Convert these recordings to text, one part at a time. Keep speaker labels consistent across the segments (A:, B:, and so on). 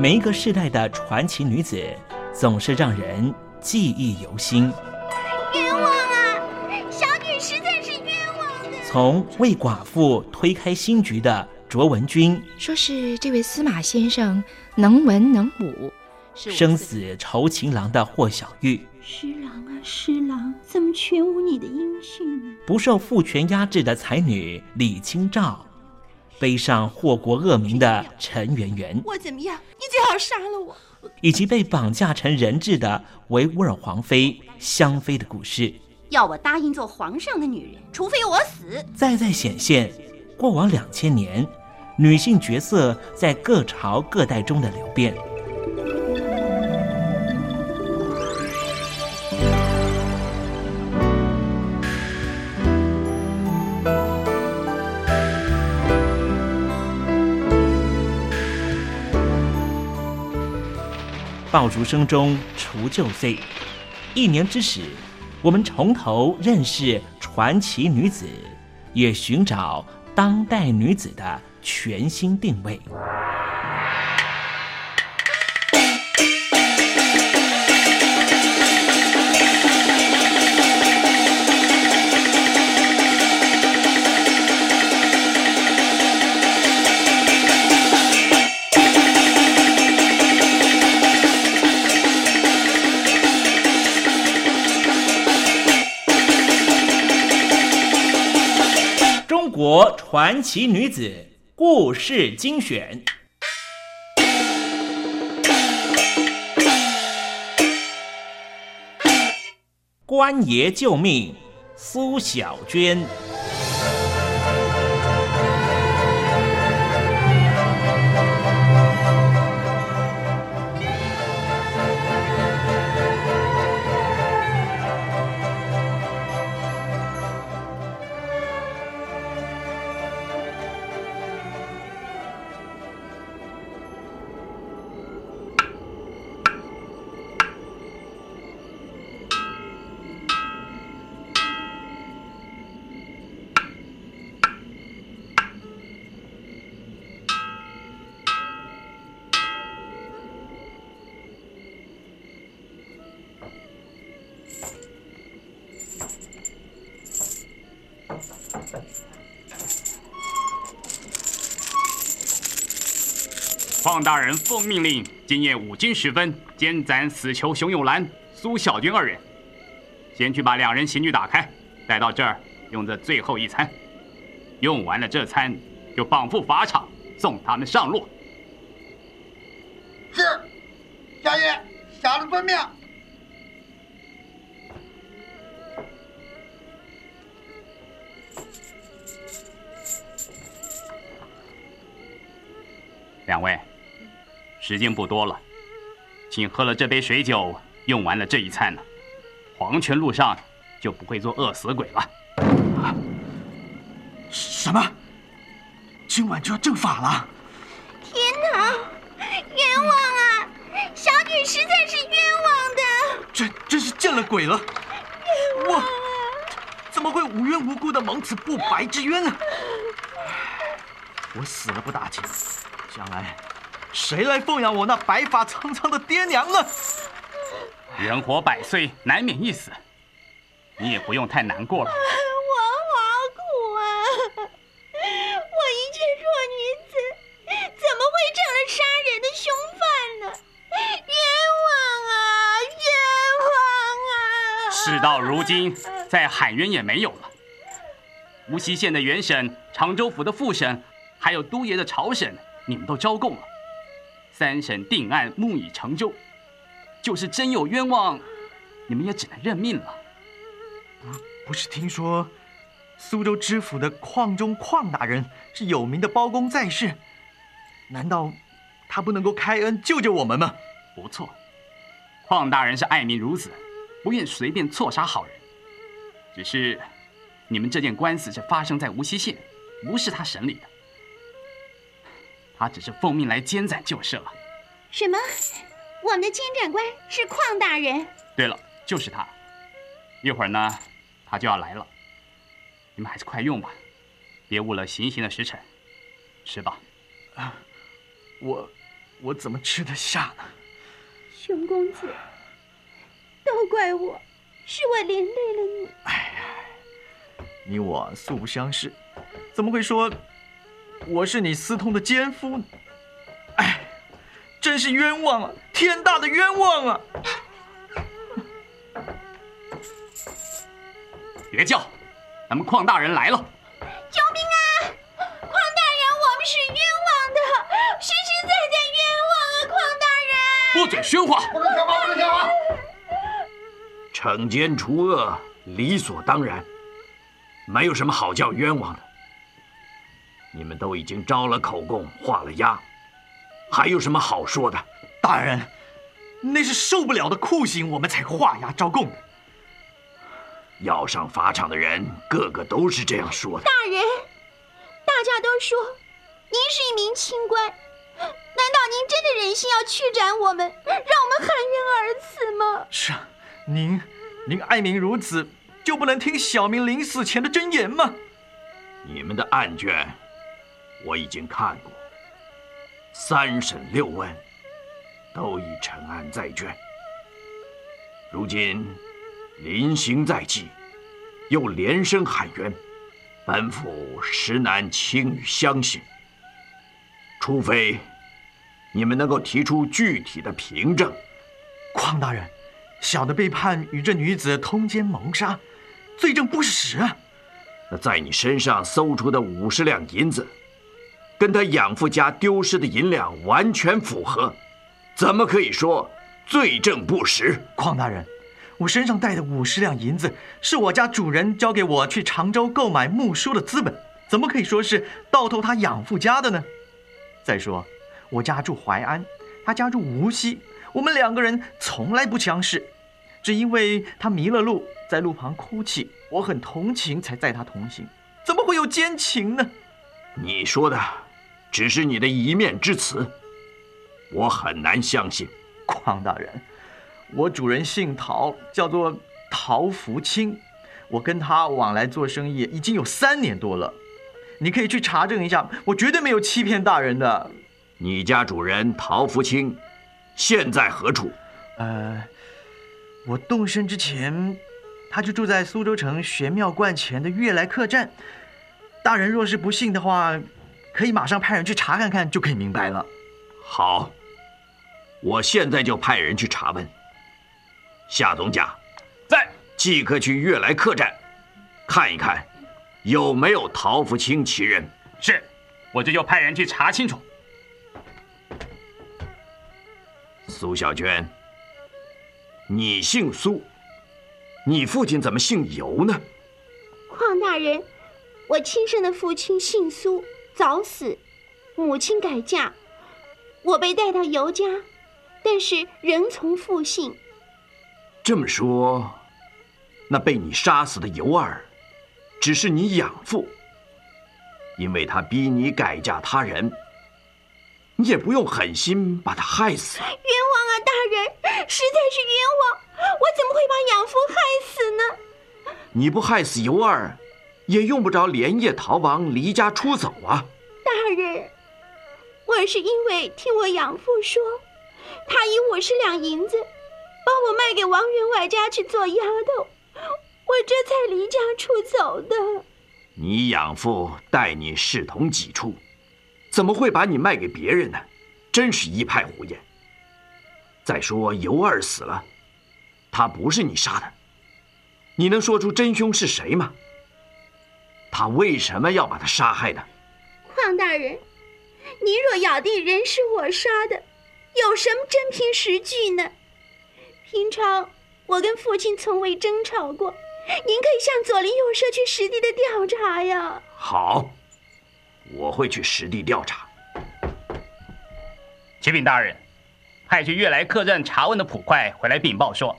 A: 每一个世代的传奇女子，总是让人记忆犹新。
B: 冤枉啊！小女实在是冤枉的。
A: 从为寡妇推开新局的卓文君，
C: 说是这位司马先生能文能武；
A: 生死酬情郎的霍小玉，
D: 施郎啊施郎，怎么全无你的音讯呢？
A: 不受父权压制的才女李清照。背上祸国恶名的陈圆圆，
B: 我怎么样？你最好杀了我！
A: 以及被绑架成人质的维吾尔皇妃香妃的故事。
B: 要我答应做皇上的女人，除非我死。
A: 再再显现过往两千年女性角色在各朝各代中的流变。爆竹声中除旧岁，一年之始，我们从头认识传奇女子，也寻找当代女子的全新定位。国传奇女子故事精选，官爷救命，苏小娟。
E: 大人奉命令，今夜五更时分，监斩死囚熊永兰、苏小军二人。先去把两人刑具打开，带到这儿用这最后一餐。用完了这餐，就绑赴法场，送他们上路。时间不多了，请喝了这杯水酒，用完了这一餐呢，黄泉路上就不会做饿死鬼了。
F: 什么？今晚就要正法了？
B: 天哪！冤枉啊！小女实在是冤枉的。
F: 真真是见了鬼了！
B: 我
F: 怎么会无缘无故的蒙此不白之冤呢？我死了不打紧，将来。谁来奉养我那白发苍苍的爹娘呢？
E: 人活百岁，难免一死，你也不用太难过了。
B: 我好苦啊！我一介弱女子，怎么会成了杀人的凶犯呢？冤枉啊！冤枉啊！
E: 事到如今，再喊冤也没有了。无锡县的原审、常州府的副审，还有都爷的朝审，你们都招供了。三审定案，木已成舟。就是真有冤枉，你们也只能认命了。
F: 不，不是听说苏州知府的邝中邝大人是有名的包公在世？难道他不能够开恩救救我们吗？
E: 不错，邝大人是爱民如子，不愿随便错杀好人。只是你们这件官司是发生在无锡县，不是他审理的。他只是奉命来监斩就是了。
B: 什么？我们的监斩官是邝大人？
E: 对了，就是他。一会儿呢，他就要来了。你们还是快用吧，别误了行刑的时辰。吃吧。
F: 啊，我我怎么吃得下呢？
D: 熊公子，都怪我，是我连累了你。哎
F: 呀，你我素不相识，怎么会说我是你私通的奸夫呢？哎，真是冤枉啊！天大的冤枉啊！
E: 别叫，咱们邝大人来了！
B: 救命啊！邝大人，我们是冤枉的，实实在在冤枉啊！邝大人，
E: 不准喧哗！
G: 不准喧哗！不准喧哗！
H: 惩奸除恶，理所当然，没有什么好叫冤枉的。你们都已经招了口供，画了押，还有什么好说的？
F: 大人，那是受不了的酷刑，我们才画押招供的。
H: 要上法场的人，个个都是这样说的。
B: 大人，大家都说您是一名清官，难道您真的忍心要驱斩我们，让我们含冤而死吗？
F: 是啊，您，您爱民如子，就不能听小民临死前的真言吗？
H: 你们的案卷我已经看过，三审六问都已陈案在卷，如今。临刑在即，又连声喊冤，本府实难轻易相信。除非你们能够提出具体的凭证。
F: 匡大人，小的被判与这女子通奸谋杀，罪证不实啊。
H: 那在你身上搜出的五十两银子，跟他养父家丢失的银两完全符合，怎么可以说罪证不实？
F: 邝大人。我身上带的五十两银子，是我家主人交给我去常州购买木梳的资本，怎么可以说是盗偷他养父家的呢？再说，我家住淮安，他家住无锡，我们两个人从来不相识，只因为他迷了路，在路旁哭泣，我很同情，才载他同行，怎么会有奸情呢？
H: 你说的只是你的一面之词，我很难相信，
F: 匡大人。我主人姓陶，叫做陶福清，我跟他往来做生意已经有三年多了，你可以去查证一下，我绝对没有欺骗大人的。
H: 你家主人陶福清现在何处？
F: 呃，我动身之前，他就住在苏州城玄妙观前的悦来客栈。大人若是不信的话，可以马上派人去查看看，就可以明白了。
H: 好，我现在就派人去查问。夏总甲，
E: 在，
H: 即刻去悦来客栈，看一看，有没有陶福清其人。
E: 是，我这就派人去查清楚。
H: 苏小娟，你姓苏，你父亲怎么姓尤呢？
B: 邝大人，我亲生的父亲姓苏，早死，母亲改嫁，我被带到尤家，但是仍从父姓。
H: 这么说，那被你杀死的尤二，只是你养父，因为他逼你改嫁他人，你也不用狠心把他害死。冤枉
B: 啊，大人，实在是冤枉！我怎么会把养父害死呢？
H: 你不害死尤二，也用不着连夜逃亡、离家出走啊。
B: 大人，我是因为听我养父说，他以五十两银子。帮我卖给王员外家去做丫头，我这才离家出走的。
H: 你养父待你视同己出，怎么会把你卖给别人呢？真是一派胡言。再说尤二死了，他不是你杀的，你能说出真凶是谁吗？他为什么要把他杀害呢？
B: 邝大人，您若咬定人是我杀的，有什么真凭实据呢？平常我跟父亲从未争吵过，您可以向左邻右舍去实地的调查呀。
H: 好，我会去实地调查。
E: 启禀大人，派去悦来客栈查问的捕快回来禀报说，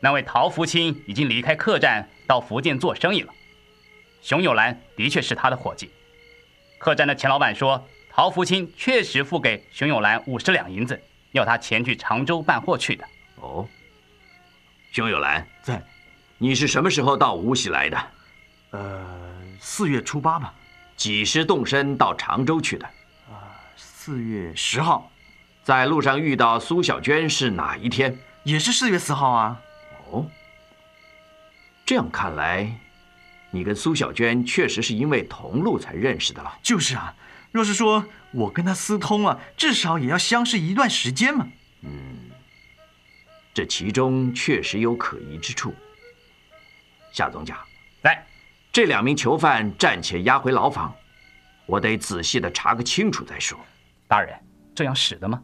E: 那位陶福清已经离开客栈到福建做生意了。熊友兰的确是他的伙计。客栈的钱老板说，陶福清确实付给熊友兰五十两银子，要他前去常州办货去的。
H: 哦，熊友兰
F: 在。
H: 你是什么时候到无锡来的？
F: 呃，四月初八吧。
H: 几时动身到常州去的？
F: 啊，四月十号。
H: 在路上遇到苏小娟是哪一天？
F: 也是四月四号啊。
H: 哦，这样看来，你跟苏小娟确实是因为同路才认识的了。
F: 就是啊，若是说我跟她私通了，至少也要相识一段时间嘛。
H: 嗯这其中确实有可疑之处。夏总甲，
E: 来，
H: 这两名囚犯暂且押回牢房，我得仔细的查个清楚再说。
E: 大人，这样使得吗？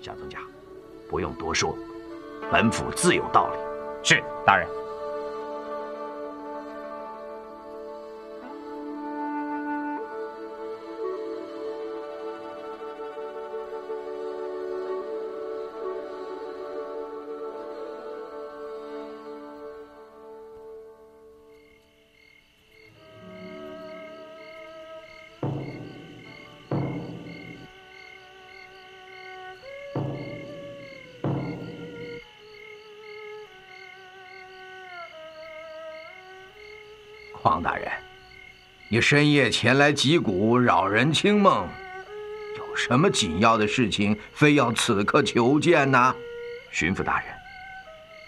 H: 夏总甲，不用多说，本府自有道理。
E: 是，大人。
G: 黄大人，你深夜前来击鼓扰人清梦，有什么紧要的事情，非要此刻求见呢？
H: 巡抚大人，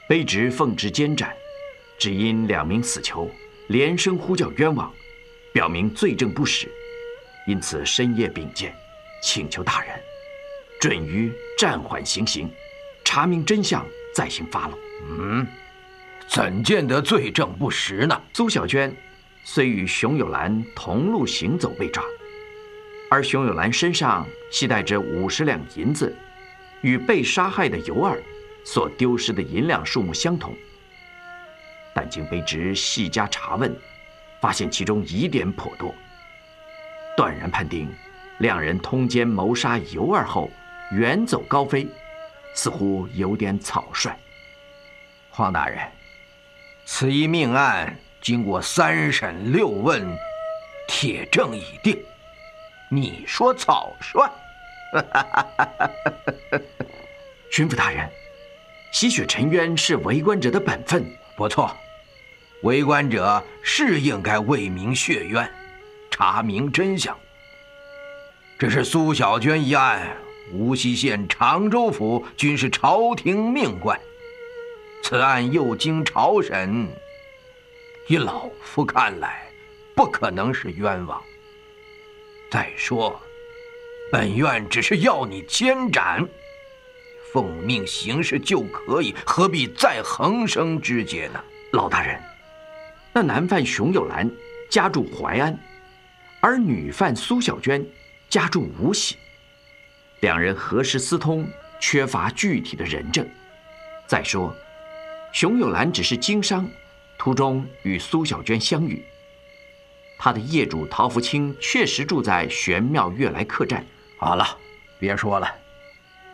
H: 卑职奉旨监斩，只因两名死囚连声呼叫冤枉，表明罪证不实，因此深夜禀见，请求大人准予暂缓行刑，查明真相再行发落。
G: 嗯，怎见得罪证不实呢？
H: 苏小娟虽与熊有兰同路行走被抓，而熊有兰身上系带着五十两银子，与被杀害的尤二所丢失的银两数目相同。但经卑职细加查问，发现其中疑点颇多，断然判定两人通奸谋杀尤二后远走高飞，似乎有点草率。
G: 黄大人，此一命案经过三审六问，铁证已定，你说草率？
H: 巡抚大人，洗雪沉冤是为官者的本分。
G: 不错，为官者是应该为民血冤，查明真相。这是苏小娟一案，无锡县常州府均是朝廷命官，此案又经朝审，以老夫看来，不可能是冤枉。再说，本院只是要你监斩，奉命行事就可以，何必再横生枝节呢？
H: 老大人，那男犯熊有兰家住淮安，而女犯苏小娟家住无锡，两人何时私通，缺乏具体的人证。再说，熊有兰只是经商，途中与苏小娟相遇。他的业主陶福清确实住在玄妙悦来客栈。
G: 好了，别说了。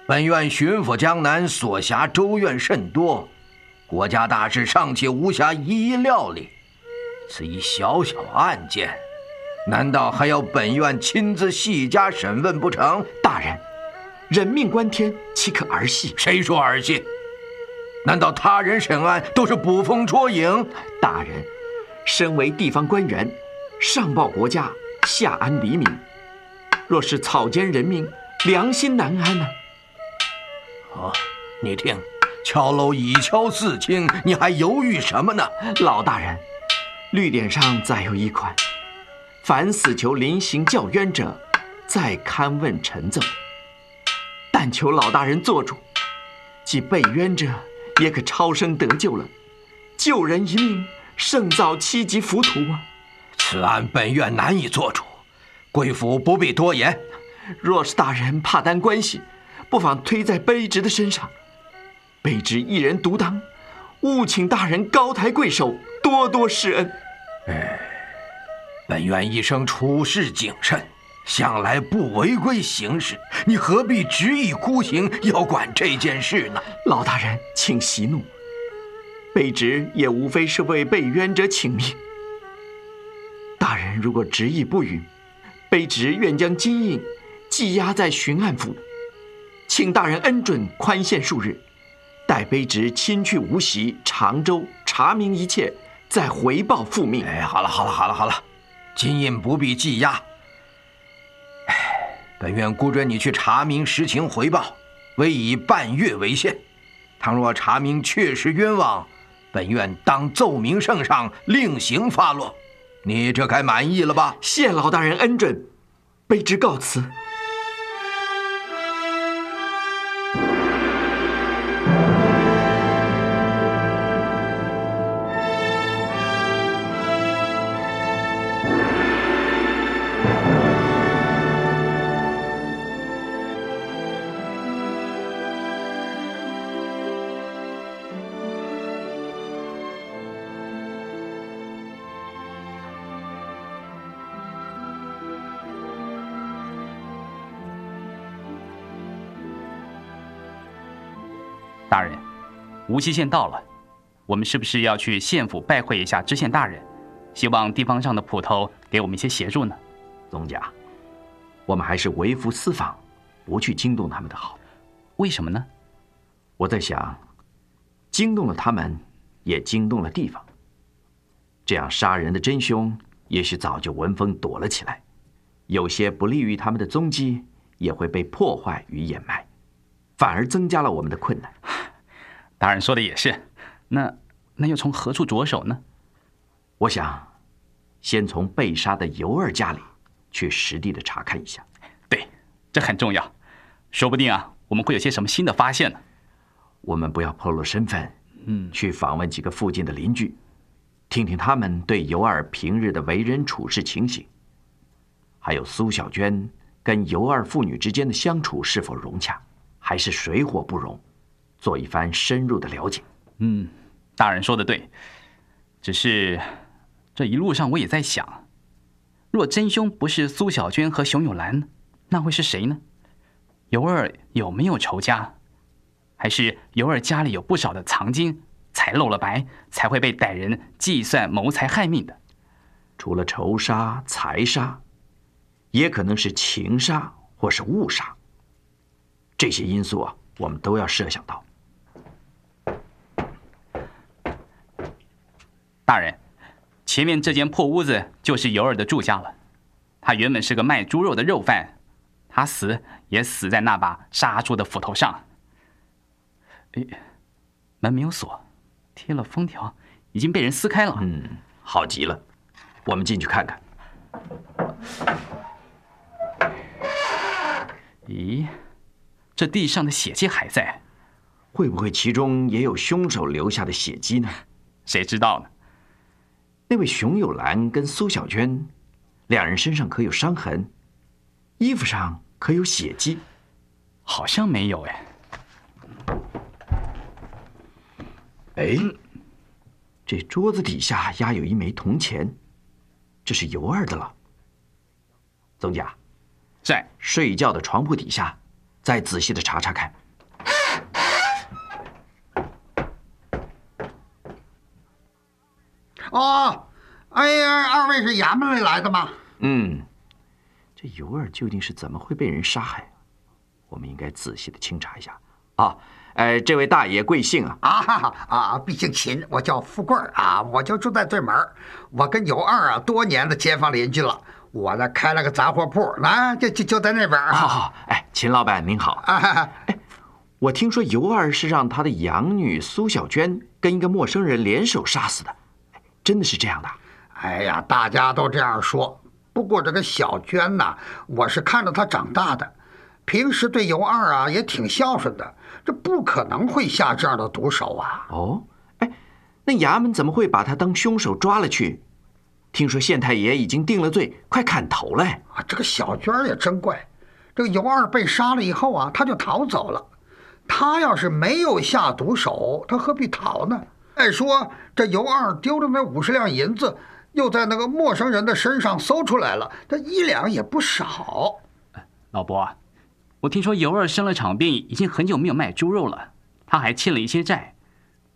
G: 本院巡抚江南，所辖州院甚多，国家大事尚且无暇一一料理。此一小小案件，难道还要本院亲自细加审问不成？
H: 大人，人命关天，岂可儿戏？
G: 谁说儿戏？难道他人审案都是捕风捉影？
H: 大人，身为地方官员，上报国家，下安黎民。若是草菅人命，良心难安呐、
G: 哦，你听，敲楼已敲四清，你还犹豫什么呢？
H: 老大人，律典上载有一款：凡死囚临刑叫冤者，再勘问陈奏。但求老大人做主，即被冤者也可超生得救了，救人一命，胜造七级浮屠啊！
G: 此案本院难以做主，贵府不必多言。
H: 若是大人怕担关系，不妨推在卑职的身上，卑职一人独当，务请大人高抬贵手，多多施恩。
G: 本院一生处事谨慎，向来不违规行事，你何必执意孤行，要管这件事呢？
H: 老大人，请息怒，卑职也无非是为被冤者请命。大人如果执意不允，卑职愿将金印寄押在巡按府，请大人恩准宽限数日，待卑职亲去无锡、常州查明一切，再回报复命。
G: 哎，好了好了好了好了，金印不必寄押。本院估准你去查明实情回报，唯以半月为限。倘若查明确实冤枉，本院当奏明圣上，另行发落。你这该满意了吧？
I: 谢老大人恩准，卑职告辞。
E: 无锡县到了，我们是不是要去县府拜会一下知县大人？希望地方上的捕头给我们一些协助呢。
H: 宗家，我们还是微服私访，不去惊动他们的好。
E: 为什么呢？
H: 我在想，惊动了他们，也惊动了地方。这样杀人的真凶，也许早就闻风躲了起来，有些不利于他们的踪迹，也会被破坏与掩埋，反而增加了我们的困难。
E: 大人说的也是，那那又从何处着手呢？
H: 我想，先从被杀的尤二家里去实地的查看一下。
E: 对，这很重要，说不定啊，我们会有些什么新的发现呢。
H: 我们不要暴露身份，
E: 嗯，
H: 去访问几个附近的邻居，听听他们对尤二平日的为人处事情形，还有苏小娟跟尤二父女之间的相处是否融洽，还是水火不容。做一番深入的了解。
E: 嗯，大人说的对，只是这一路上我也在想，若真凶不是苏小娟和熊有兰，那会是谁呢？尤二有没有仇家？还是尤二家里有不少的藏金，才露了白，才会被歹人计算谋财害命的？
H: 除了仇杀、财杀，也可能是情杀或是误杀。这些因素啊，我们都要设想到。
E: 大人，前面这间破屋子就是尤二的住家了。他原本是个卖猪肉的肉贩，他死也死在那把杀猪的斧头上。哎，门没有锁，贴了封条，已经被人撕开了。
H: 嗯，好极了，我们进去看看。
E: 咦，这地上的血迹还在，
H: 会不会其中也有凶手留下的血迹呢？
E: 谁知道呢？
H: 那位熊有兰跟苏小娟，两人身上可有伤痕？衣服上可有血迹？
E: 好像没有哎。
H: 哎，这桌子底下压有一枚铜钱，这是尤二的了。宗家，
E: 在
H: 睡觉的床铺底下，再仔细的查查看。
J: 哦，哎呀，二位是衙门里来的吗？
H: 嗯，这尤二究竟是怎么会被人杀害？我们应该仔细的清查一下。啊，哎，这位大爷贵姓啊？
J: 啊啊，毕姓秦，我叫富贵啊，我就住在对门我跟尤二啊，多年的街坊邻居了。我呢开了个杂货铺，啊就就就在那边啊。
H: 好好，哎，秦老板您好。啊哎，我听说尤二是让他的养女苏小娟跟一个陌生人联手杀死的。真的是这样的？
J: 哎呀，大家都这样说。不过这个小娟呐，我是看着她长大的，平时对尤二啊也挺孝顺的，这不可能会下这样的毒手啊。
H: 哦，哎，那衙门怎么会把他当凶手抓了去？听说县太爷已经定了罪，快砍头了。啊，
J: 这个小娟也真怪，这个尤二被杀了以后啊，他就逃走了。他要是没有下毒手，他何必逃呢？再说这尤二丢的那五十两银子，又在那个陌生人的身上搜出来了，这一两也不少。
E: 老伯，我听说尤二生了场病，已经很久没有卖猪肉了，他还欠了一些债，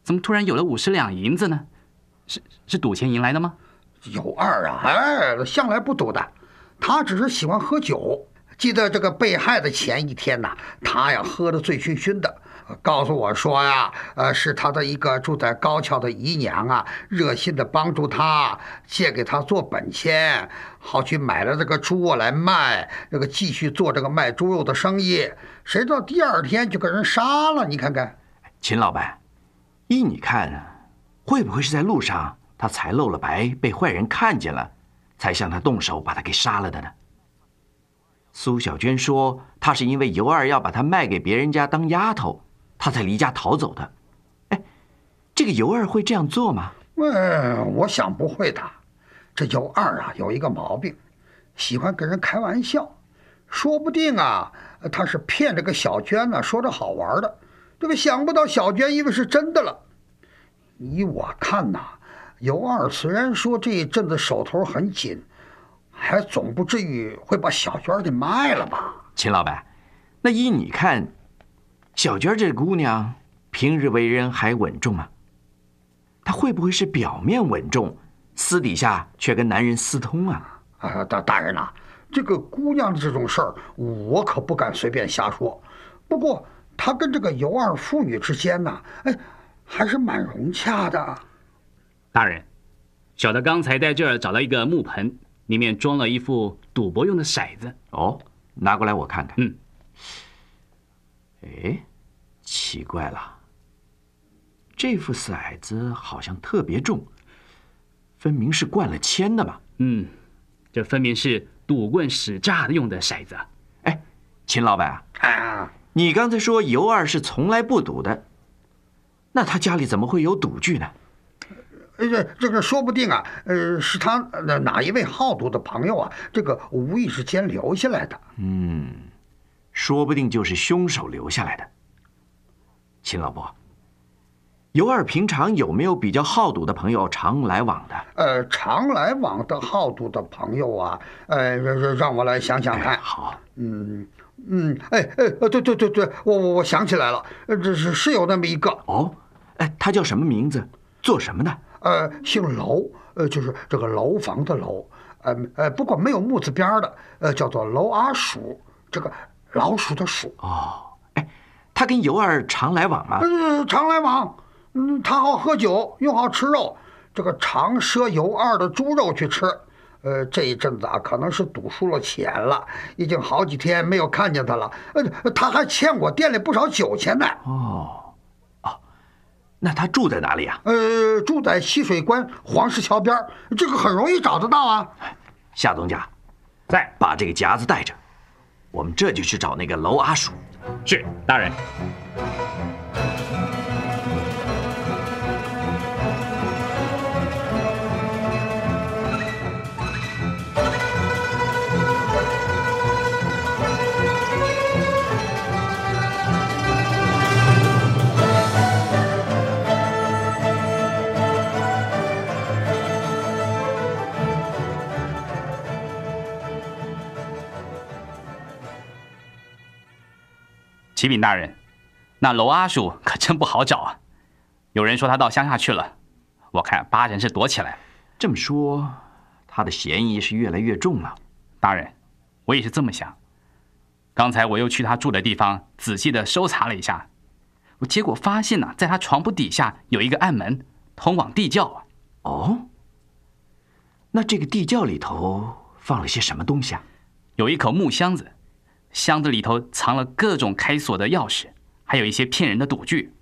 E: 怎么突然有了五十两银子呢？是是赌钱赢来的吗？
J: 尤二啊，哎，向来不赌的，他只是喜欢喝酒。记得这个被害的前一天呐，他呀喝得醉醺醺的。告诉我说呀，呃，是他的一个住在高桥的姨娘啊，热心的帮助他，借给他做本钱，好去买了这个猪来卖，这个继续做这个卖猪肉的生意。谁知道第二天就给人杀了？你看看，
H: 秦老板，依你看，会不会是在路上他才露了白，被坏人看见了，才向他动手把他给杀了的呢？苏小娟说，她是因为尤二要把她卖给别人家当丫头，她才离家逃走的。哎，这个尤二会这样做吗？
J: 嗯，我想不会的。这尤二啊，有一个毛病，喜欢跟人开玩笑。说不定啊，他是骗这个小娟呢，说着好玩的。这个想不到小娟以为是真的了。依我看呐，尤二虽然说这一阵子手头很紧。还总不至于会把小娟给卖了吧？
H: 秦老板，那依你看，小娟这姑娘平日为人还稳重吗？她会不会是表面稳重，私底下却跟男人私通啊？
J: 啊，大大人呐，这个姑娘的这种事儿，我可不敢随便瞎说。不过她跟这个尤二父女之间呢，哎，还是蛮融洽的。
E: 大人，小的刚才在这儿找到一个木盆。里面装了一副赌博用的骰子
H: 哦，拿过来我看看。
E: 嗯，
H: 哎，奇怪了，这副骰子好像特别重，分明是灌了铅的嘛。
E: 嗯，这分明是赌棍使诈用的骰子。
H: 哎，秦老板
J: 啊，
H: 你刚才说尤二是从来不赌的，那他家里怎么会有赌具呢？
J: 呃，这这个说不定啊，呃，是他哪哪一位好赌的朋友啊，这个无意之间留下来的。
H: 嗯，说不定就是凶手留下来的。秦老伯，尤二平常有没有比较好赌的朋友常来往的？
J: 呃，常来往的好赌的朋友啊，呃，让让我来想想看。
H: 好，
J: 嗯嗯，哎哎，对对对对，我我我想起来了，这是是有那么一个。
H: 哦，哎，他叫什么名字？做什么的？
J: 呃，姓楼，呃，就是这个楼房的楼，呃呃，不过没有木字边的，呃，叫做楼阿鼠，这个老鼠的鼠。
H: 哦，哎，他跟尤二常来往吗？
J: 呃，常来往。嗯，他好喝酒，又好吃肉，这个常赊尤二的猪肉去吃。呃，这一阵子啊，可能是赌输了钱了，已经好几天没有看见他了。呃，他还欠我店里不少酒钱呢。
H: 哦。那他住在哪里啊？
J: 呃，住在西水关黄石桥边这个很容易找得到啊。
H: 夏东家，
E: 在，
H: 把这个夹子带着，我们这就去找那个娄阿鼠。
E: 是，大人。启禀大人，那娄阿叔可真不好找啊！有人说他到乡下去了，我看八成是躲起来了。
H: 这么说，他的嫌疑是越来越重了。
E: 大人，我也是这么想。刚才我又去他住的地方仔细的搜查了一下，我结果发现呢，在他床铺底下有一个暗门，通往地窖啊。
H: 哦，那这个地窖里头放了些什么东西啊？
E: 有一口木箱子。箱子里头藏了各种开锁的钥匙，还有一些骗人的赌具。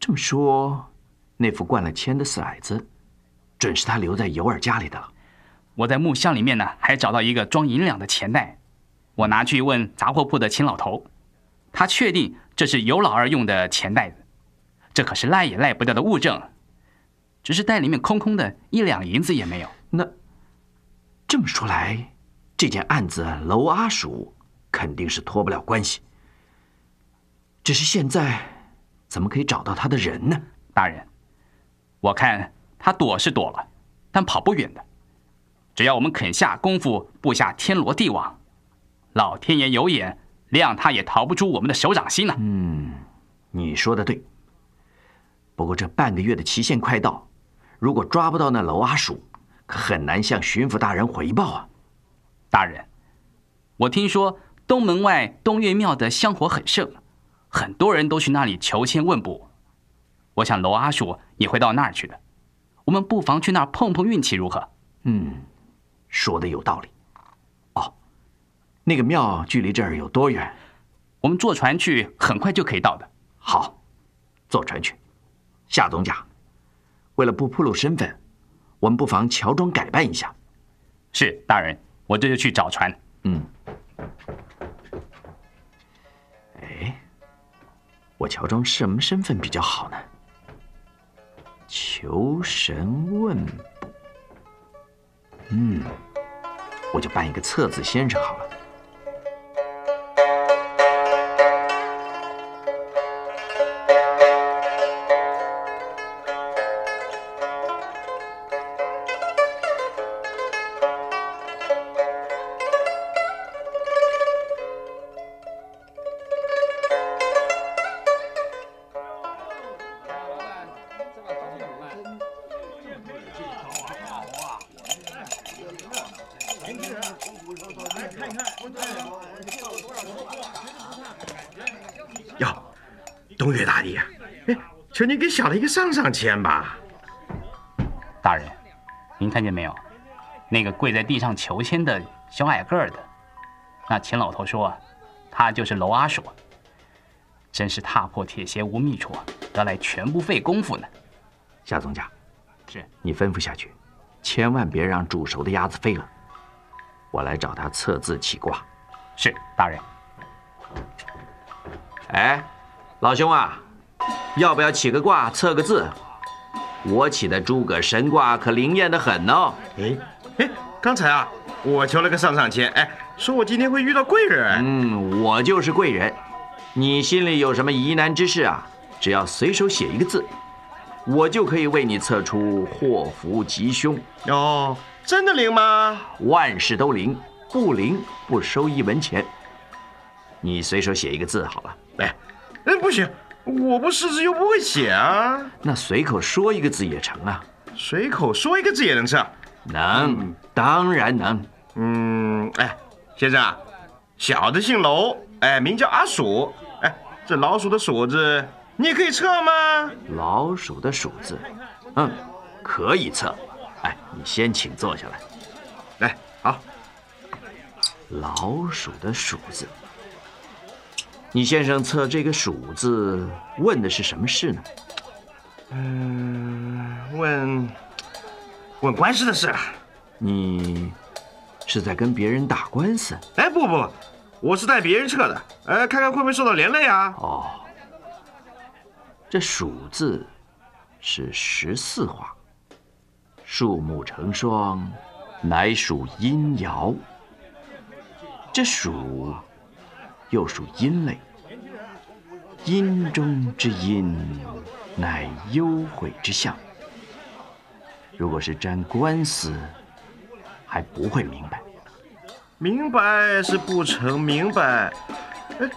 H: 这么说，那副灌了铅的骰子，准是他留在尤二家里的了。
E: 我在木箱里面呢，还找到一个装银两的钱袋，我拿去问杂货铺的秦老头，他确定这是尤老二用的钱袋子，这可是赖也赖不掉的物证。只是袋里面空空的，一两银子也没有。
H: 那这么说来，这件案子娄阿鼠。肯定是脱不了关系，只是现在怎么可以找到他的人呢？
E: 大人，我看他躲是躲了，但跑不远的。只要我们肯下功夫，布下天罗地网，老天爷有眼，谅他也逃不出我们的手掌心呢。
H: 嗯，你说的对。不过这半个月的期限快到，如果抓不到那娄阿鼠，可很难向巡抚大人回报啊。
E: 大人，我听说。东门外东岳庙的香火很盛，很多人都去那里求签问卜。我想娄阿叔也会到那儿去的。我们不妨去那儿碰碰运气，如何？
H: 嗯，说的有道理。哦，那个庙距离这儿有多远？
E: 我们坐船去，很快就可以到的。
H: 好，坐船去。夏总家，为了不暴露身份，我们不妨乔装改扮一下。
E: 是大人，我这就去找船。
H: 嗯。我乔装什么身份比较好呢？求神问卜。嗯，我就扮一个测字先生好了。
K: 小了一个上上签吧。
E: 大人，您看见没有？那个跪在地上求签的小矮个儿的，那钱老头说，他就是娄阿鼠。真是踏破铁鞋无觅处，得来全不费功夫呢。
H: 夏总家，
E: 是
H: 你吩咐下去，千万别让煮熟的鸭子飞了。我来找他测字起卦。
E: 是大人。
H: 哎，老兄啊，要不要起个卦测个字？我起的诸葛神卦可灵验的很哦。
K: 哎哎，刚才啊，我求了个上上签，哎，说我今天会遇到贵人。
H: 嗯，我就是贵人。你心里有什么疑难之事啊？只要随手写一个字，我就可以为你测出祸福吉凶。
K: 哦，真的灵吗？
H: 万事都灵，不灵不收一文钱。你随手写一个字好了。
K: 哎，嗯，不行，我不识字又不会写啊。
H: 那随口说一个字也成啊。
K: 随口说一个字也能测？
H: 能，当然能。
K: 嗯，哎，先生，小的姓楼，哎，名叫阿鼠。哎，这老鼠的鼠字，你也可以测吗？
H: 老鼠的鼠字，嗯，可以测。哎，你先请坐下来。
K: 来，好。
H: 老鼠的鼠字，你先生测这个鼠字，问的是什么事呢？
K: 嗯，问问官司的事。
H: 你是在跟别人打官司？
K: 哎，不不。我是带别人测的，呃，看看会不会受到连累啊？
H: 哦，这鼠字是十四画，树木成双，乃属阴爻。这鼠又属阴类，阴中之阴，乃忧悔之象。如果是沾官司，还不会明白。
K: 明白是不成明白，哎，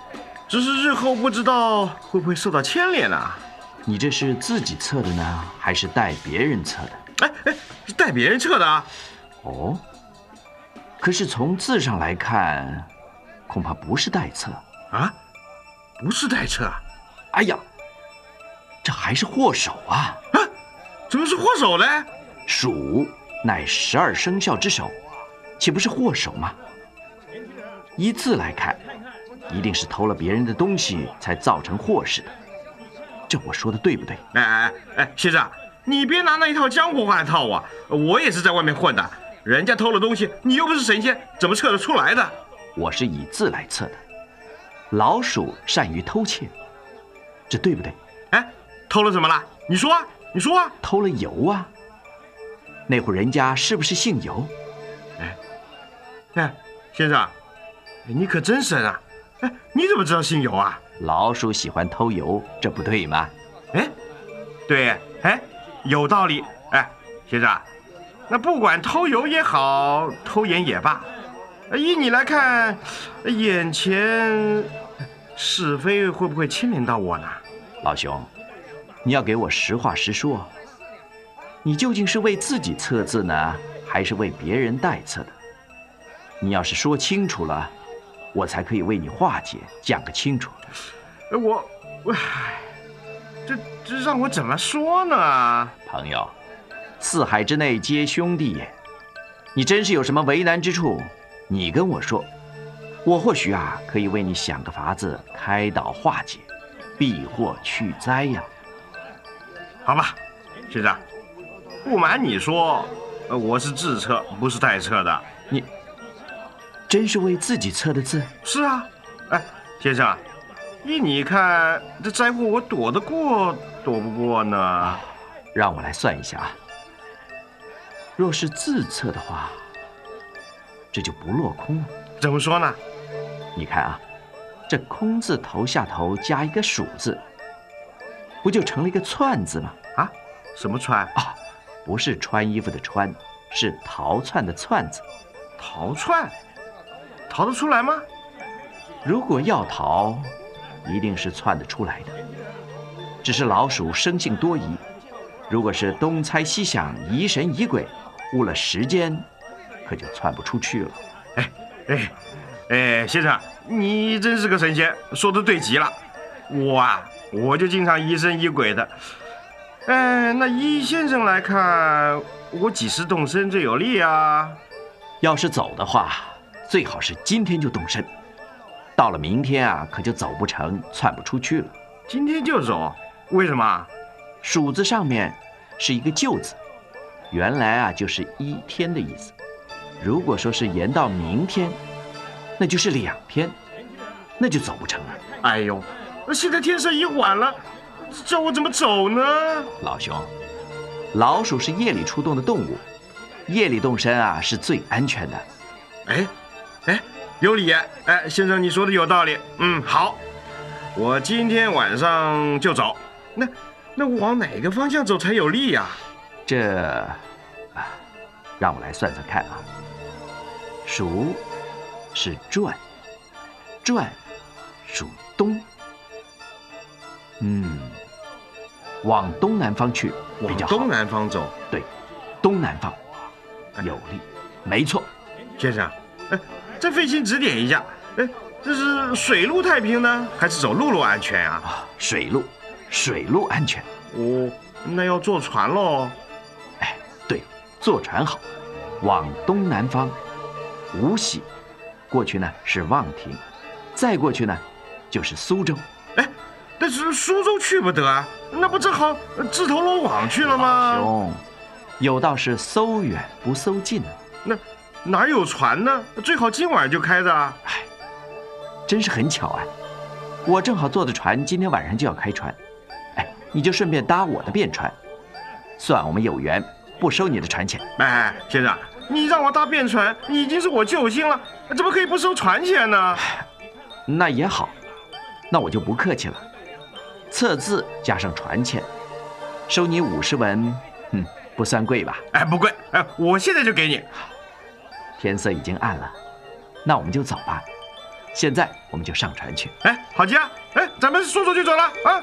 K: 只是日后不知道会不会受到牵连呢？
H: 你这是自己测的呢，还是带别人测的？
K: 哎哎，是带别人测的啊。
H: 哦，可是从字上来看，恐怕不是代测
K: 啊，不是代测。
H: 哎呀，这还是祸首啊！
K: 啊，怎么是祸首呢？
H: 鼠乃十二生肖之首，岂不是祸首吗？依字来看，一定是偷了别人的东西才造成祸事的。这我说的对不对？
K: 哎哎哎，先生，你别拿那一套江湖话来套我。我也是在外面混的，人家偷了东西，你又不是神仙，怎么测得出来的？
H: 我是以字来测的。老鼠善于偷窃，这对不对？
K: 哎，偷了什么了？你说，你说。
H: 偷了油啊。那户人家是不是姓尤？
K: 哎，哎，先生。你可真神啊！哎，你怎么知道姓尤啊？
H: 老鼠喜欢偷油，这不对吗？
K: 哎，对，哎，有道理。哎，先生，那不管偷油也好，偷盐也罢，依你来看，眼前是非会不会牵连到我呢？
H: 老兄，你要给我实话实说，你究竟是为自己测字呢，还是为别人代测的？你要是说清楚了。我才可以为你化解，讲个清楚。
K: 我我，唉，这这让我怎么说呢？
H: 朋友，四海之内皆兄弟也，你真是有什么为难之处，你跟我说，我或许啊可以为你想个法子开导化解，避祸去灾呀。
K: 好吧，先生，不瞒你说，呃，我是自测，不是代测的。
H: 你真是为自己测的字？
K: 是啊。哎，先生，依你看，这灾祸我躲得过，躲不过呢？
H: 让我来算一下啊。若是自测的话，这就不落空了。
K: 怎么说呢？
H: 你看啊，这“空”字头下头加一个“鼠”字，不就成了一个“窜”字吗？
K: 啊，什么“窜”
H: 啊？不是穿衣服的“穿”，是逃窜的“窜”字。
K: 逃窜？逃得出来吗？
H: 如果要逃，一定是窜得出来的。只是老鼠生性多疑，如果是东猜西想、疑神疑鬼，误了时间，可就窜不出去了。
K: 哎哎哎，先生，你真是个神仙，说的对极了。我啊，我就经常疑神疑鬼的。哎，那依先生来看，我几时动身最有利啊？
H: 要是走的话，最好是今天就动身。到了明天啊，可就走不成，窜不出去了。
K: 今天就走？为什么？
H: 鼠字上面是一个就字，原来啊就是一天的意思。如果说是延到明天，那就是两天，那就走不成了。
K: 哎呦，现在天色已晚了，叫我怎么走呢？
H: 老兄，老鼠是夜里出动的动物，夜里动身啊是最安全的。
K: 哎，哎。有理，哎，先生，你说的有道理。嗯，好，我今天晚上就走。那，那我往哪个方向走才有利呀？
H: 这，让我来算算看啊。鼠是转，转属东。嗯，往东南方去比较
K: 好。东南方走，
H: 对，东南方有利，没错，
K: 先生。哎。再费心指点一下，哎，这是水路太平呢，还是走陆路安全啊？
H: 啊，水路，水路安全。
K: 哦，那要坐船喽。
H: 哎，对，坐船好。往东南方，无锡，过去呢是望亭，再过去呢就是苏州。
K: 哎，但是苏州去不得啊，那不正好自投罗网去了吗？
H: 兄，有道是搜远不搜近呢。
K: 那。哪有船呢？最好今晚就开的。
H: 哎，真是很巧啊！我正好坐的船，今天晚上就要开船。哎，你就顺便搭我的便船，算我们有缘，不收你的船钱。
K: 哎，先生，你让我搭便船，你已经是我救星了，怎么可以不收船钱呢？
H: 那也好，那我就不客气了。测字加上船钱，收你五十文，嗯，不算贵吧？
K: 哎，不贵。哎，我现在就给你。
H: 天色已经暗了，那我们就走吧。现在我们就上船去。
K: 哎，好极了！哎，咱们说走就走了啊！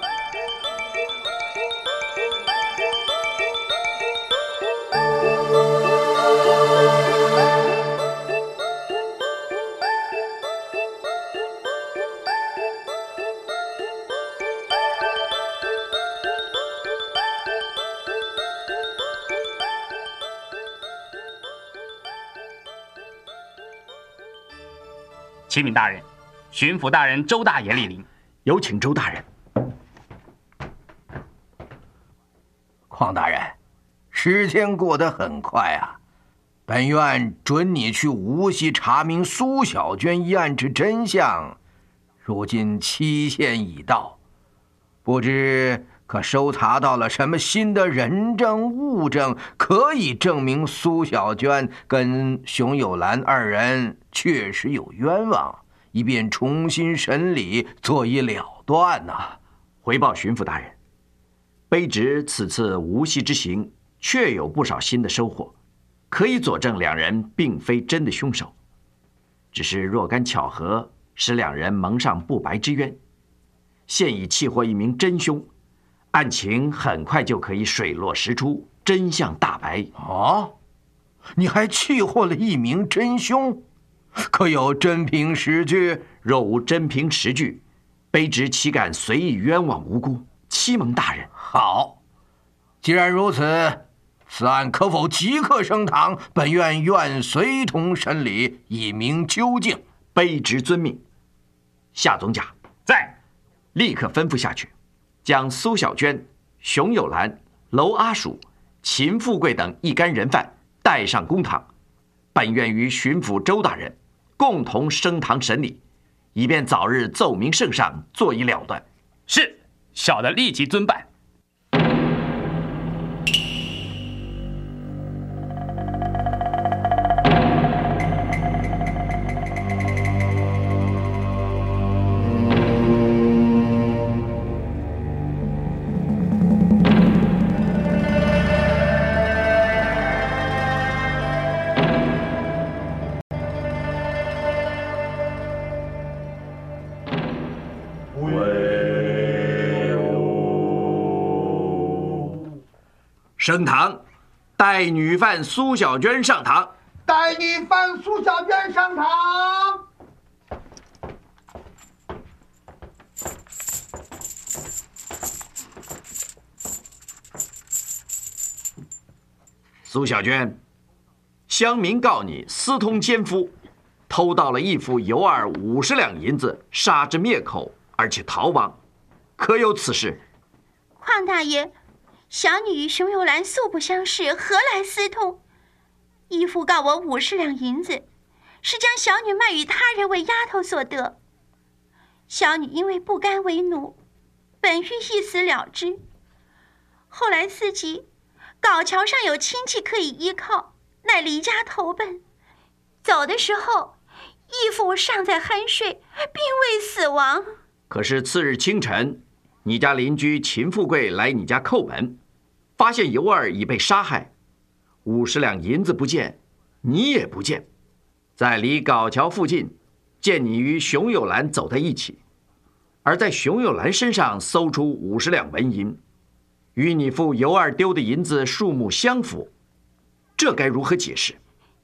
E: 启禀大人，巡抚大人周大爷莅临，
H: 有请周大人。邝大人，时间过得很快啊！本院准你去无锡查明苏小娟一案之真相，如今期限已到，不知可搜查到了什么新的人证物证，可以证明苏小娟跟熊有兰二人。确实有冤枉，以便重新审理，做一了断呐。回报巡抚大人，卑职此次无锡之行，确有不少新的收获，可以佐证两人并非真的凶手，只是若干巧合，使两人蒙上不白之冤。现已气获一名真凶，案情很快就可以水落石出，真相大白。哦，你还气获了一名真凶？可有真凭实据？若无真凭实据，卑职岂敢随意冤枉无辜？欺蒙大人。
G: 好，既然如此，此案可否即刻升堂？本院愿随同审理，以明究竟。
H: 卑职遵命。夏总甲
E: 在，
H: 立刻吩咐下去，将苏小娟、熊有兰、娄阿鼠、秦富贵等一干人犯带上公堂。本院与巡抚周大人共同升堂审理，以便早日奏明圣上，做一了断。
E: 是，小的立即遵办。
H: 升堂，带女犯苏小娟上堂。
L: 带女犯苏小娟上堂。
H: 苏小娟，乡民告你私通奸夫，偷盗了义父尤二五十两银子，杀之灭口，而且逃亡，可有此事？
B: 邝大爷。小女与熊有兰素不相识，何来私通？义父告我五十两银子，是将小女卖与他人为丫头所得。小女因为不甘为奴，本欲一死了之。后来自己皋桥上有亲戚可以依靠，乃离家投奔。走的时候，义父尚在酣睡，并未死亡。
H: 可是次日清晨，你家邻居秦富贵来你家叩门。发现尤二已被杀害，五十两银子不见，你也不见，在离皋桥附近，见你与熊有兰走在一起，而在熊有兰身上搜出五十两纹银，与你父尤二丢的银子数目相符，这该如何解释？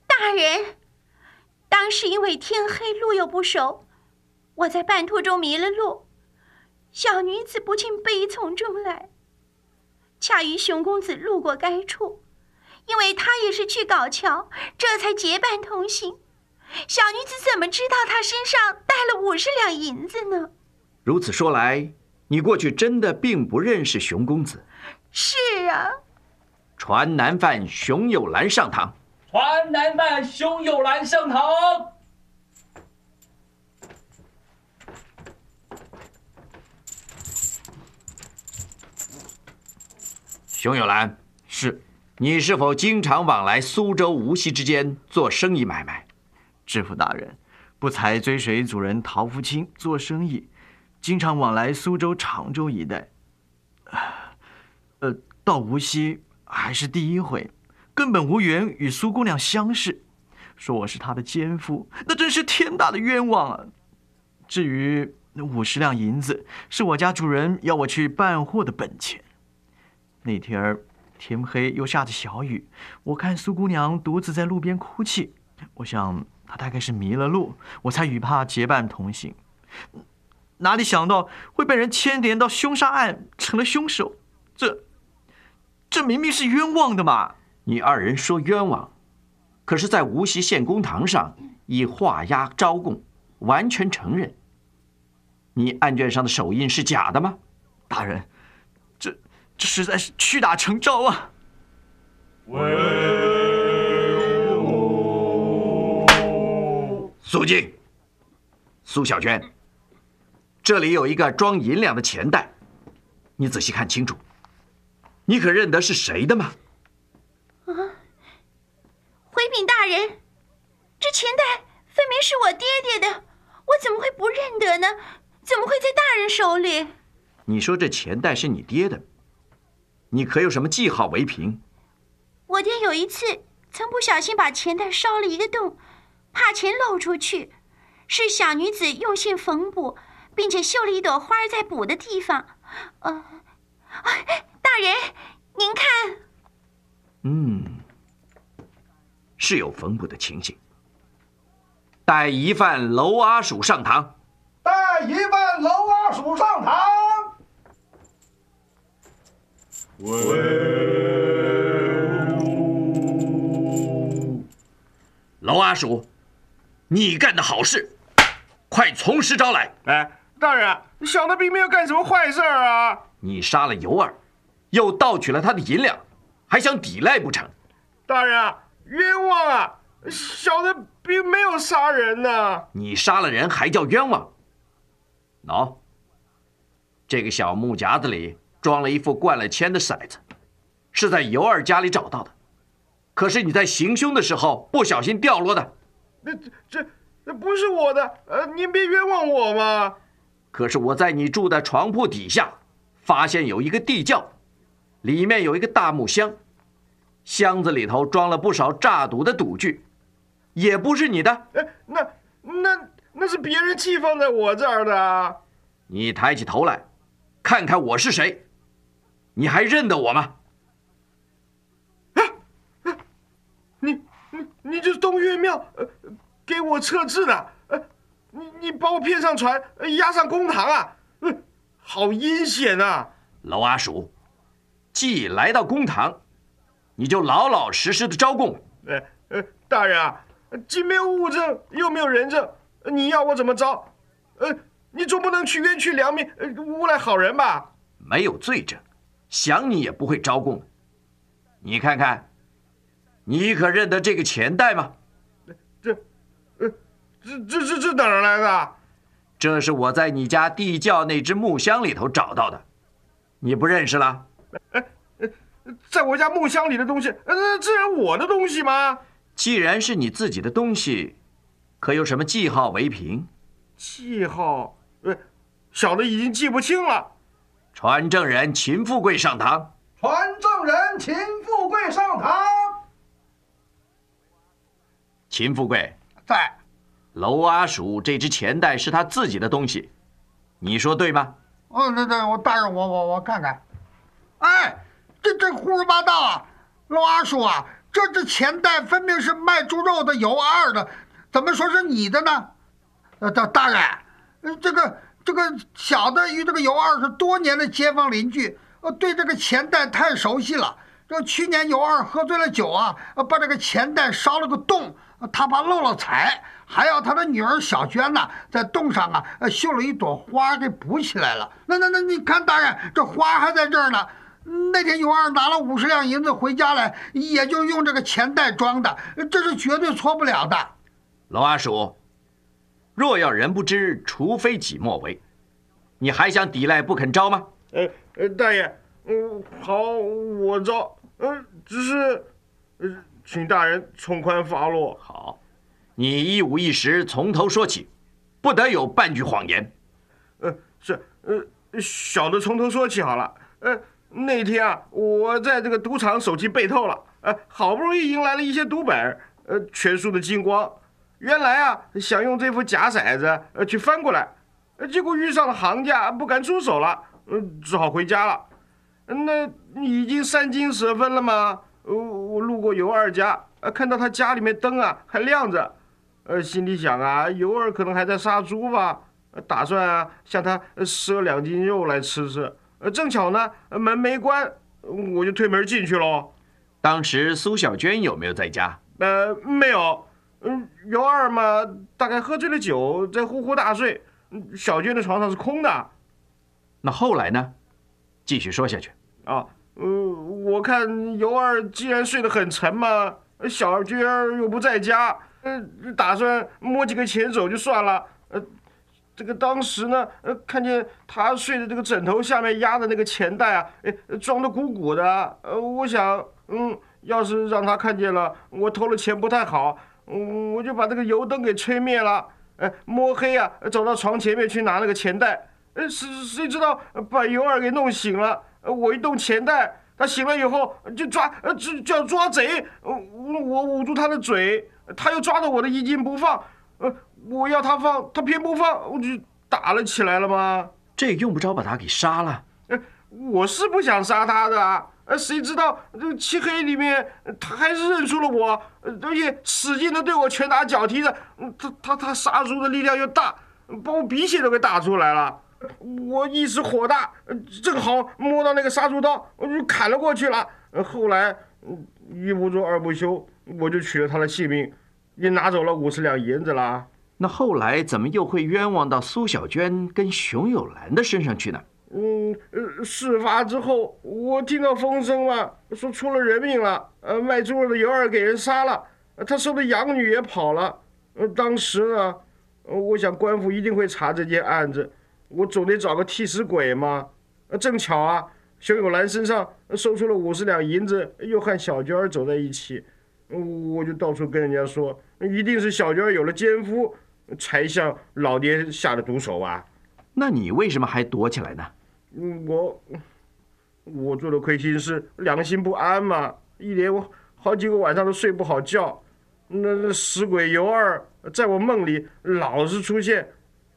B: 大人，当时因为天黑路又不熟，我在半途中迷了路，小女子不禁悲从中来。恰与熊公子路过该处，因为他也是去搞桥，这才结伴同行。小女子怎么知道他身上带了五十两银子呢？
H: 如此说来，你过去真的并不认识熊公子。
B: 是啊。
H: 传男犯熊有兰上堂。
M: 传男犯熊有兰上堂。
H: 熊有兰，
F: 是，
H: 你是否经常往来苏州、无锡之间做生意买卖？
F: 知府大人，不才追随主人陶福清做生意，经常往来苏州、常州一带。呃，到无锡还是第一回，根本无缘与苏姑娘相识，说我是她的奸夫，那真是天大的冤枉啊！至于那五十两银子，是我家主人要我去办货的本钱。那天儿天黑又下着小雨，我看苏姑娘独自在路边哭泣，我想她大概是迷了路，我才与她结伴同行。哪里想到会被人牵连到凶杀案，成了凶手？这这明明是冤枉的嘛！
H: 你二人说冤枉，可是，在无锡县公堂上以画押招供，完全承认。你案卷上的手印是假的吗？
F: 大人。这实在是屈打成招啊！
N: 威武！
H: 肃静！苏小娟，这里有一个装银两的钱袋，你仔细看清楚，你可认得是谁的吗？
B: 啊！回禀大人，这钱袋分明是我爹爹的，我怎么会不认得呢？怎么会在大人手里？
H: 你说这钱袋是你爹的？你可有什么记号为凭？
B: 我爹有一次曾不小心把钱袋烧了一个洞，怕钱漏出去，是小女子用线缝补，并且绣了一朵花在补的地方。呃，大人，您看，
H: 嗯，是有缝补的情形。带疑犯娄阿鼠上堂。
L: 带疑犯娄阿。阿鼠上堂。
H: 老阿鼠，你干的好事，快从实招来！
K: 哎，大人，小的并没有干什么坏事啊！
H: 你杀了尤二，又盗取了他的银两，还想抵赖不成？
K: 大人，冤枉啊！小的并没有杀人呢。
H: 你杀了人还叫冤枉？喏，这个小木夹子里装了一副灌了铅的骰子，是在尤二家里找到的。可是你在行凶的时候不小心掉落的。
K: 那这这不是我的，呃，您别冤枉我嘛。
H: 可是我在你住的床铺底下发现有一个地窖，里面有一个大木箱，箱子里头装了不少诈赌的赌具。也不是你的，
K: 哎，那那那是别人寄放在我这儿的。
H: 你抬起头来，看看我是谁，你还认得我吗？
K: 啊，你你你就是东岳庙，呃，给我测字的，呃，你你把我骗上船，押上公堂啊，呃，好阴险啊！
H: 老阿鼠，既来到公堂，你就老老实实的招供。
K: 呃呃，大人啊。既没有物证，又没有人证，你要我怎么招？呃，你总不能去冤屈良民，诬赖好人吧？
H: 没有罪证，想你也不会招供。你看看，你可认得这个钱袋吗？
K: 这，呃，这这这这哪儿来的？
H: 这是我在你家地窖那只木箱里头找到的，你不认识了？
K: 哎，在我家木箱里的东西，呃，这是我的东西吗？
H: 既然是你自己的东西，可有什么记号为凭？
K: 记号？呃，小的已经记不清了。
H: 传证人秦富贵上堂。
L: 传证人秦富贵上堂。
H: 秦富贵
J: 在。
H: 娄阿鼠这只钱袋是他自己的东西，你说对吗？
J: 哦，对对，我大人，我我我看看。哎，这这胡说八道啊！娄阿鼠啊！这只钱袋分明是卖猪肉的油二的，怎么说是你的呢？呃，大大人，这个这个小的与这个尤二是多年的街坊邻居，呃，对这个钱袋太熟悉了。这去年尤二喝醉了酒啊，把这个钱袋烧了个洞，他怕漏了财，还要他的女儿小娟呐，在洞上啊呃绣了一朵花给补起来了。那那那，你看大人，这花还在这儿呢。那天尤二拿了五十两银子回家来，也就用这个钱袋装的，这是绝对错不了的。
H: 老阿鼠，若要人不知，除非己莫为，你还想抵赖不肯招吗？
K: 呃呃，大爷，嗯，好，我招，嗯，只是，呃，请大人从宽发落。
H: 好，你一五一十从头说起，不得有半句谎言。
K: 呃，是，呃，小的从头说起好了，呃。那天啊，我在这个赌场手机被偷了，呃，好不容易迎来了一些赌本，呃，全输的精光。原来啊，想用这副假骰子，呃，去翻过来，呃，结果遇上了行家，不敢出手了，嗯，只好回家了。那已经三更时分了吗？呃，我路过尤二家，呃，看到他家里面灯啊还亮着，呃，心里想啊，尤二可能还在杀猪吧，打算啊向他赊两斤肉来吃吃。呃，正巧呢，门没关，我就推门进去喽。
H: 当时苏小娟有没有在家？
K: 呃，没有。嗯，尤二嘛，大概喝醉了酒，在呼呼大睡。小娟的床上是空的。
H: 那后来呢？继续说下去。
K: 啊，呃，我看尤二既然睡得很沉嘛，小娟又不在家，呃，打算摸几个钱走就算了。呃。这个当时呢，呃，看见他睡的这个枕头下面压的那个钱袋啊，哎，装的鼓鼓的。呃，我想，嗯，要是让他看见了我偷了钱不太好，嗯，我我就把这个油灯给吹灭了，哎，摸黑啊，走到床前面去拿那个钱袋。哎，谁谁知道把尤二给弄醒了？我一动钱袋，他醒了以后就抓，呃，就就要抓贼。我我捂住他的嘴，他又抓着我的衣襟不放。呃。我要他放，他偏不放，我就打了起来了吗？
H: 这也用不着把他给杀了。
K: 呃，我是不想杀他的，呃，谁知道这漆黑里面，他还是认出了我，而且使劲的对我拳打脚踢的。他他他杀猪的力量又大，把我鼻血都给打出来了。我一时火大，正好摸到那个杀猪刀，我就砍了过去了。后来一不做二不休，我就取了他的性命，也拿走了五十两银子啦。
H: 那后来怎么又会冤枉到苏小娟跟熊有兰的身上去呢？
K: 嗯，事发之后，我听到风声了，说出了人命了。呃，卖猪肉的尤二给人杀了，他收的养女也跑了。当时呢，我想官府一定会查这件案子，我总得找个替死鬼嘛。正巧啊，熊有兰身上搜出了五十两银子，又和小娟走在一起，我就到处跟人家说，一定是小娟有了奸夫。才向老爹下的毒手啊！
H: 那你为什么还躲起来呢？
K: 我我做的亏心事，良心不安嘛，一连我好几个晚上都睡不好觉。那那死鬼尤二在我梦里老是出现，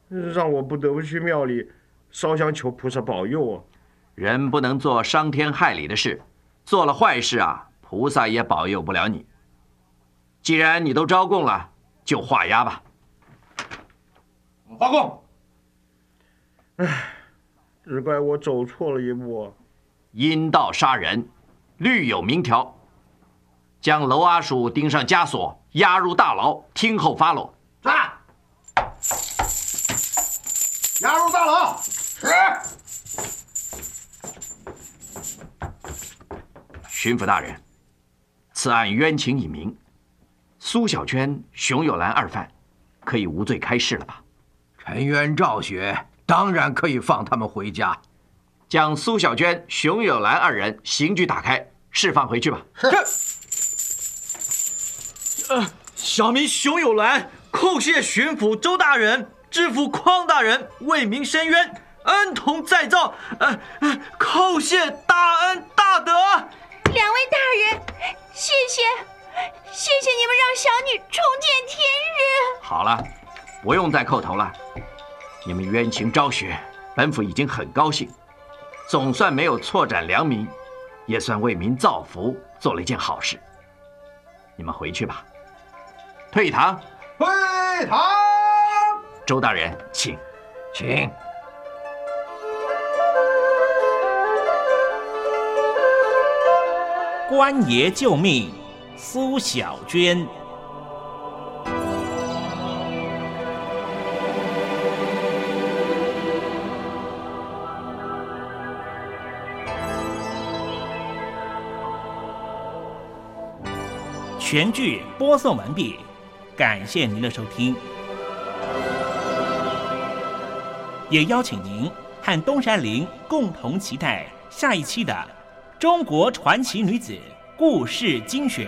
K: 让我不得不去庙里烧香求菩萨保佑啊！
H: 人不能做伤天害理的事，做了坏事啊，菩萨也保佑不了你。既然你都招供了，就画押吧。
K: 发供。唉，只怪我走错了一步。
H: 阴道杀人，律有明条。将娄阿鼠钉上枷锁，押入大牢，听候发落。
L: 在。押入大牢。是。
H: 巡抚大人，此案冤情已明，苏小娟、熊有兰二犯可以无罪开释了吧？
L: 沉冤昭雪当然可以放他们回家，
H: 将苏小娟、熊有兰二人刑具打开，释放回去吧。
F: 是。呃，小民熊有兰叩谢巡抚周大人、知府匡大人为民伸冤，恩同再造。呃，叩谢大恩大德。
B: 两位大人，谢谢，谢谢你们让小女重见天日。
H: 好了。不用再叩头了，你们冤情昭雪，本府已经很高兴，总算没有错斩良民，也算为民造福，做了一件好事。你们回去吧。退堂。
L: 退堂。
H: 周大人，请，
L: 请。
A: 官爷救命，苏小娟。全剧播送完毕，感谢您的收听，也邀请您和东山林共同期待下一期的《中国传奇女子故事精选》。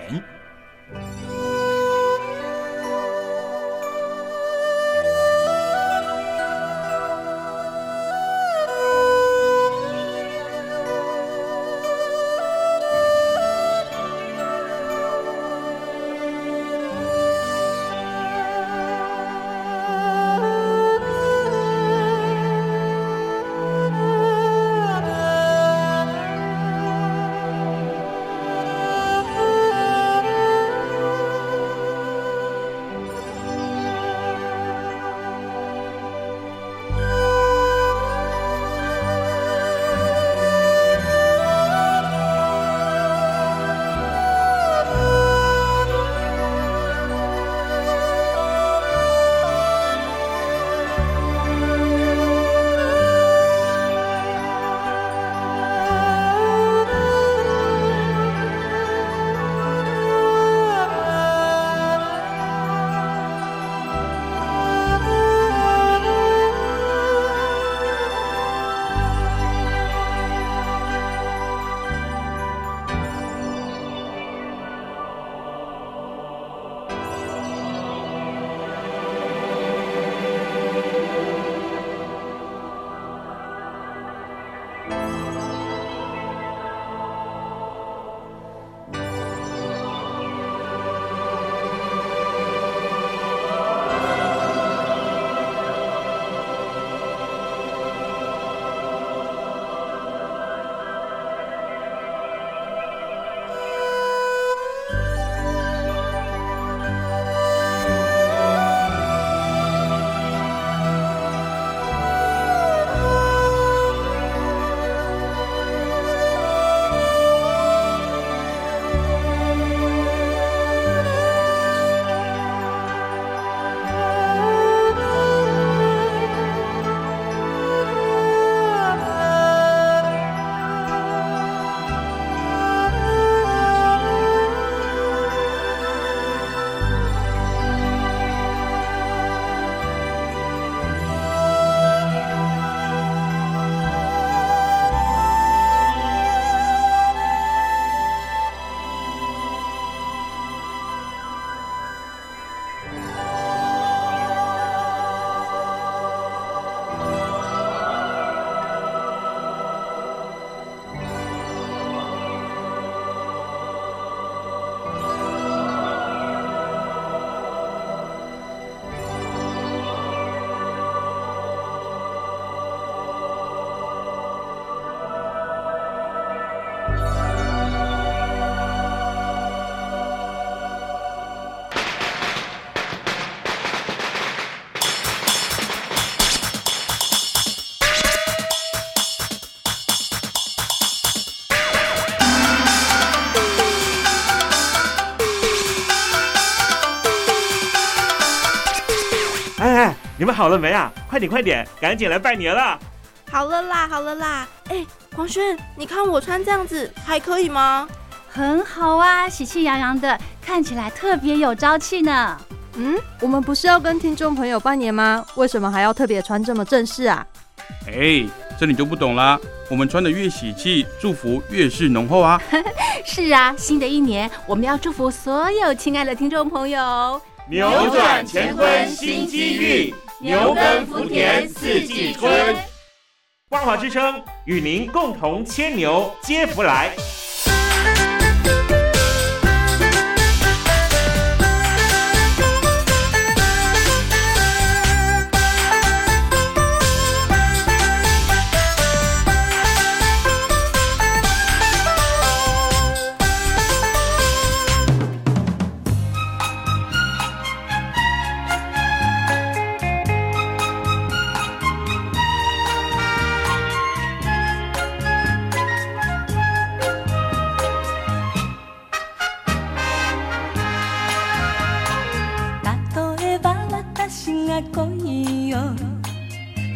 O: 们好了没啊？快点快点，赶紧来拜年了！
P: 好了啦，好了啦。哎，黄轩，你看我穿这样子还可以吗？
Q: 很好啊，喜气洋洋的，看起来特别有朝气呢。
P: 嗯，我们不是要跟听众朋友拜年吗？为什么还要特别穿这么正式啊？
R: 哎，这你就不懂啦。我们穿的越喜气，祝福越是浓厚啊。
Q: 是啊，新的一年我们要祝福所有亲爱的听众朋友，
O: 扭转乾坤新机遇，牛耕福田四季春。光华之声与您共同牵牛接福来。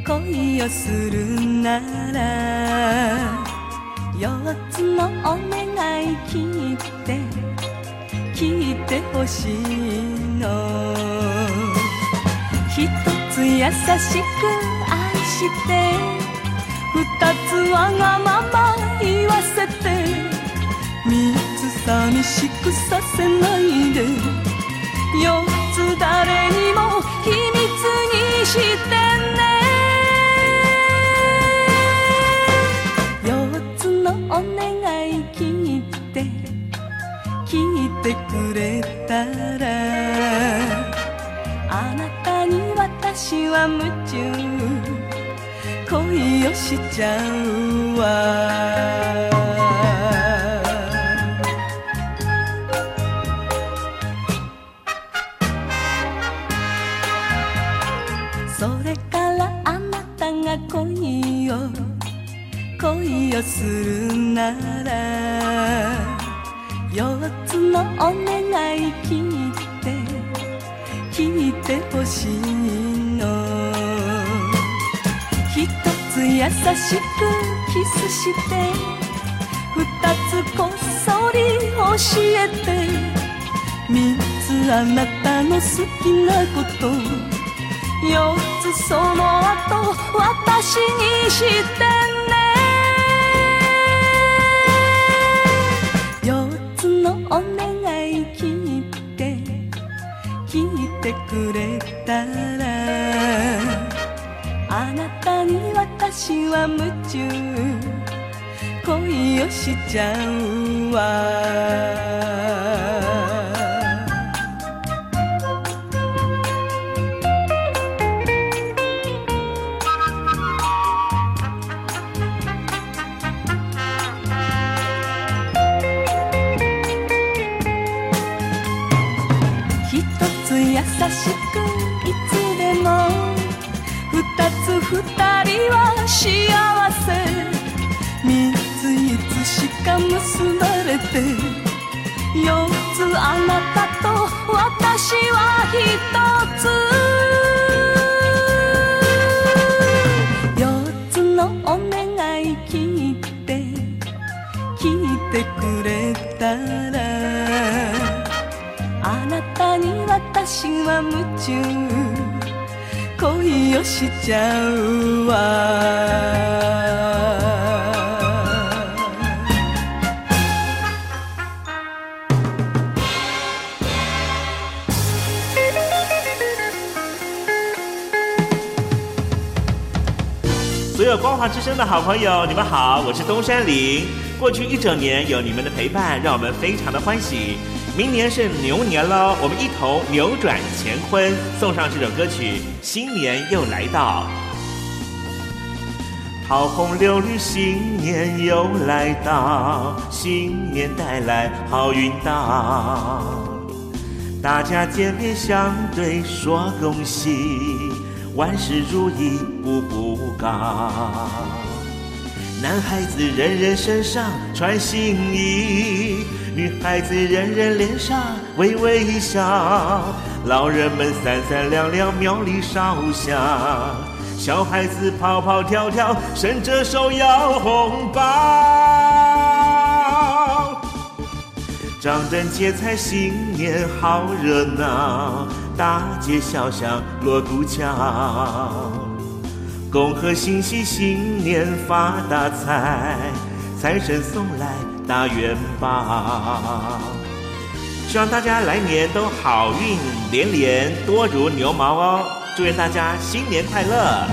S: 恋をするなら四つのお願い聞いて聞いてほしいの。一つ優しく愛して二つわがまま言わせて三つ寂しくさせないで四つ誰にも秘密にしてね4つのお願い聞いて聞いてくれたらあなたに私は夢中。恋をしちゃうわ。恋をするなら四つのお願い聞いて聞いてほしいの。一つ優しくキスして二つこっそり教えて。三つあなたの好きなこと四つその後私にして。ねたらあなたに私は夢中恋をしちゃうわつしか結ばれて四つあなたと私は一つ。四つのお願い聞いて聞いてくれたらあなたに私は夢中。恋をしちゃうわ。
O: 的好朋友，你们好，我是东山林。过去一整年有你们的陪伴，让我们非常的欢喜。明年是牛年了，我们一同扭转乾坤，送上这首歌曲。新年又来到，桃红柳绿，新年又来到，新年带来好运到，大家见面相对说恭喜，万事如意，步步高。男孩子人人身上穿新衣。女孩子人人脸上微微笑，老人们三三两两庙里烧香，小孩子跑跑跳跳伸着手要红包。张灯结彩新年好热闹，大街小巷锣鼓敲，恭贺新禧新年发大财，财神送来大元宝。希望大家来年都好运连连，多如牛毛哦！祝愿大家新年快乐！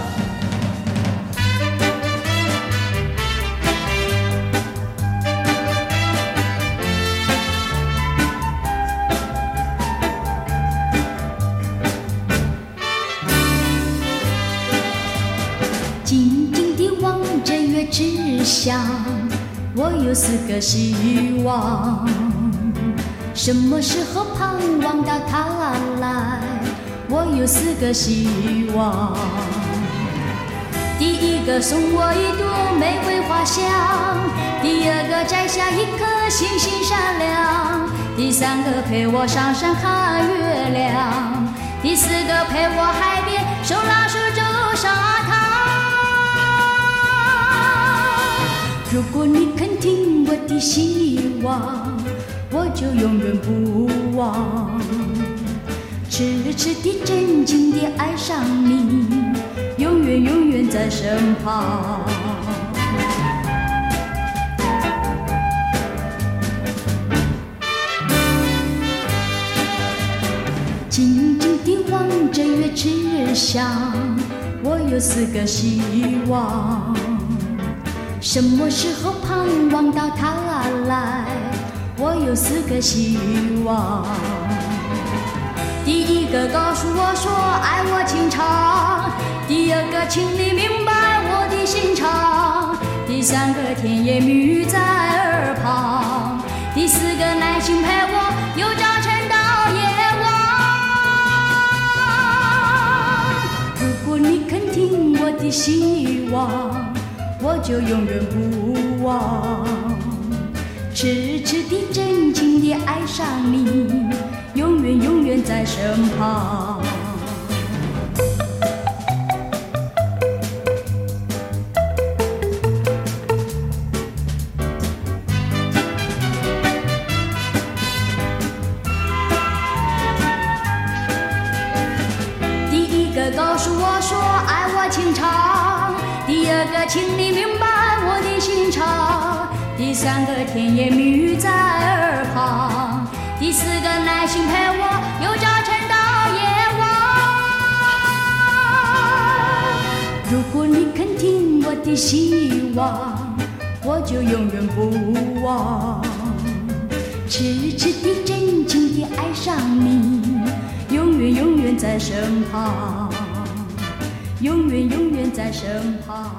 T: 想，我有四个希望。什么时候盼望到他来？我有四个希望。第一个送我一朵玫瑰花香，第二个摘下一颗星星闪亮，第三个陪我上山看月亮，第四个陪我海边手拉手走沙滩。如果你肯听我的希望。我就永远不忘，痴痴的、真情的爱上你，永远永远在身旁。静静地望着月之下，我有四个希望，什么时候盼望到他来？我有四个希望，第一个告诉我说爱我情长，第二个请你明白我的心肠，第三个甜言蜜语在耳旁，第四个耐心陪我由早晨到夜晚。如果你肯听我的希望，我就永远不忘。痴痴的、真情的爱上你，永远永远在身旁。第三个甜言蜜语在耳旁，第四个耐心陪我由早晨到夜晚。如果你肯听我的希望，我就永远不忘。痴痴的、真情的爱上你，永远永远在身旁，永远永远在身旁。